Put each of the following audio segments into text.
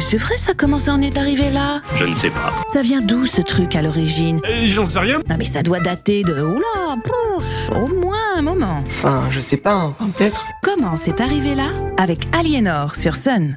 c'est vrai, ça commence à en être arrivé là Je ne sais pas. Ça vient d'où ce truc à l'origine Euh, J'en sais rien. Non mais ça doit dater de... Oula, pouf, au moins un moment. Enfin, je sais pas, hein. Enfin, peut-être. Comment c'est arrivé là Avec Aliénor sur Sun.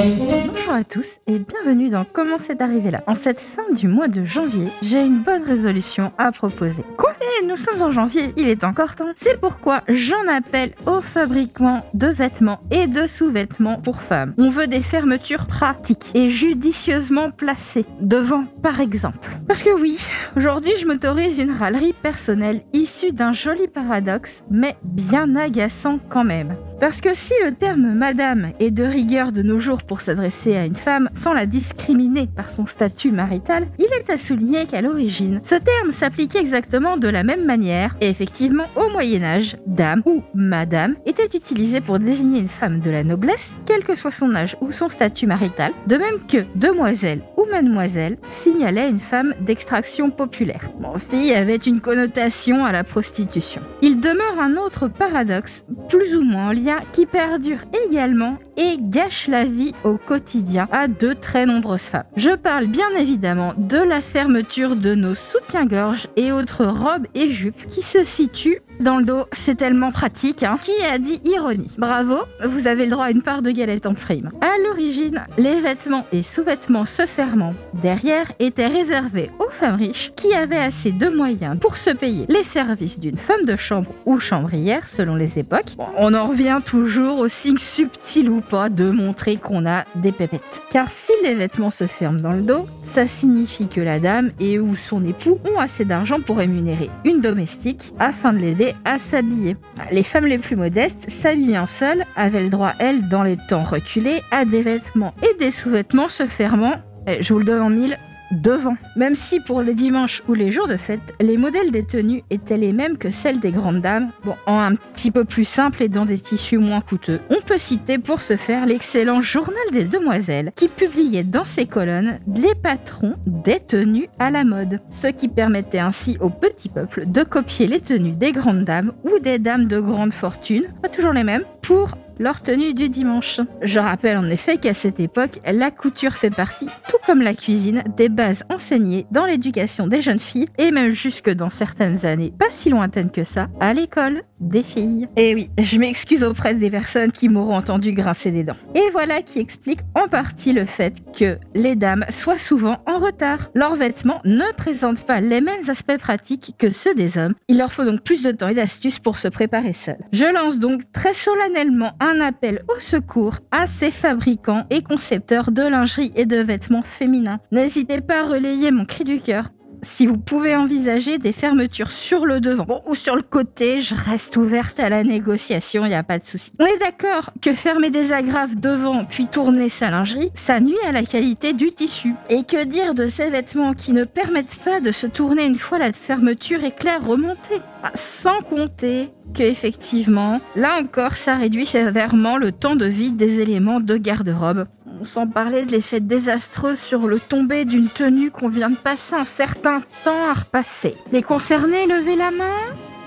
Bonjour à tous et bienvenue dans Comment c'est arrivé là. En cette fin du mois de janvier, j'ai une bonne résolution à proposer. Quoi? Et nous sommes en janvier, il est encore temps. C'est pourquoi j'en appelle aux fabricants de vêtements et de sous-vêtements pour femmes. On veut des fermetures pratiques et judicieusement placées devant par exemple. Parce que oui, aujourd'hui je m'autorise une râlerie personnelle issue d'un joli paradoxe, mais bien agaçant quand même. Parce que si le terme madame est de rigueur de nos jours pour s'adresser à une femme sans la discriminer par son statut marital, il est à souligner qu'à l'origine, ce terme s'appliquait exactement de la même manière et effectivement au Moyen Âge, dame ou madame était utilisé pour désigner une femme de la noblesse, quel que soit son âge ou son statut marital, de même que demoiselle ou mademoiselle signalait une femme d'extraction populaire. Bon, fille avait une connotation à la prostitution. Il demeure un autre paradoxe, plus ou moins en qui perdure également et gâche la vie au quotidien à de très nombreuses femmes. Je parle bien évidemment de la fermeture de nos soutiens-gorge et autres robes et jupes qui se situent dans le dos. C'est tellement pratique. Hein. Qui a dit ironie? Bravo, vous avez le droit à une part de galette en prime. À l'origine, les vêtements et sous-vêtements se fermant derrière étaient réservés aux femmes riches qui avaient assez de moyens pour se payer les services d'une femme de chambre ou chambrière selon les époques. On en revient toujours au signe subtil ou de montrer qu'on a des pépettes. Car si les vêtements se ferment dans le dos, ça signifie que la dame et ou son époux ont assez d'argent pour rémunérer une domestique afin de l'aider à s'habiller. Les femmes les plus modestes, s'habillant seules, avaient le droit, elles, dans les temps reculés, à des vêtements et des sous-vêtements se fermant, eh, je vous le donne en mille, devant. Même si pour les dimanches ou les jours de fête, les modèles des tenues étaient les mêmes que celles des grandes dames, bon, en un petit peu plus simple et dans des tissus moins coûteux. On peut citer pour ce faire l'excellent Journal des Demoiselles qui publiait dans ses colonnes les patrons des tenues à la mode, ce qui permettait ainsi au petit peuple de copier les tenues des grandes dames ou des dames de grande fortune, pas toujours les mêmes, pour leur tenue du dimanche. Je rappelle en effet qu'à cette époque, la couture fait partie, tout comme la cuisine, des bases enseignées dans l'éducation des jeunes filles et même jusque dans certaines années, pas si lointaines que ça, à l'école des filles. Et oui, je m'excuse auprès des personnes qui m'auront entendu grincer des dents. Et voilà qui explique en partie le fait que les dames soient souvent en retard. Leurs vêtements ne présentent pas les mêmes aspects pratiques que ceux des hommes. Il leur faut donc plus de temps et d'astuces pour se préparer seuls. Je lance donc très solennellement un un appel au secours à ces fabricants et concepteurs de lingerie et de vêtements féminins. N'hésitez pas à relayer mon cri du cœur. Si vous pouvez envisager des fermetures sur le devant bon, ou sur le côté, je reste ouverte à la négociation, il n'y a pas de souci. On est d'accord que fermer des agrafes devant puis tourner sa lingerie, ça nuit à la qualité du tissu. Et que dire de ces vêtements qui ne permettent pas de se tourner une fois la fermeture éclair remontée Sans compter que effectivement, là encore, ça réduit sévèrement le temps de vie des éléments de garde-robe. Sans parler de l'effet désastreux sur le tombé d'une tenue qu'on vient de passer un certain temps à repasser. Les concernés, levez la main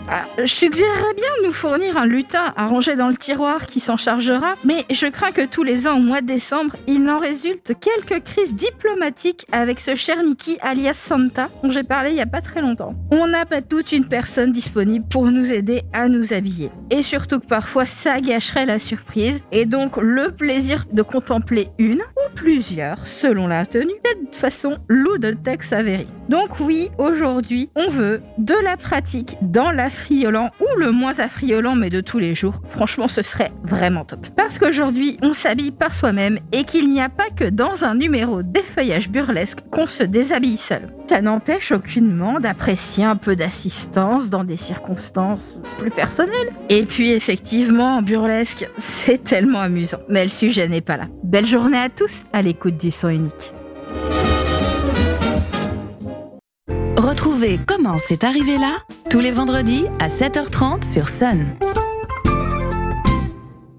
ah, je suggérerais bien de nous fournir un lutin à dans le tiroir qui s'en chargera, mais je crains que tous les ans au mois de décembre, il n'en résulte quelques crises diplomatiques avec ce cher Niki alias Santa dont j'ai parlé il y a pas très longtemps. On n'a pas toute une personne disponible pour nous aider à nous habiller. Et surtout que parfois ça gâcherait la surprise et donc le plaisir de contempler une ou plusieurs, selon la tenue, de toute façon loup de Tex Avery. Donc oui, aujourd'hui, on veut de la pratique dans la affriolant ou le moins affriolant mais de tous les jours, franchement ce serait vraiment top. Parce qu'aujourd'hui on s'habille par soi-même et qu'il n'y a pas que dans un numéro d'effeuillage burlesque qu'on se déshabille seul. Ça n'empêche aucunement d'apprécier un peu d'assistance dans des circonstances plus personnelles. Et puis effectivement en burlesque c'est tellement amusant. Mais le sujet n'est pas là. Belle journée à tous à l'écoute du son unique. Retrouvez Comment c'est arrivé là tous les vendredis à 7h30 sur Sun.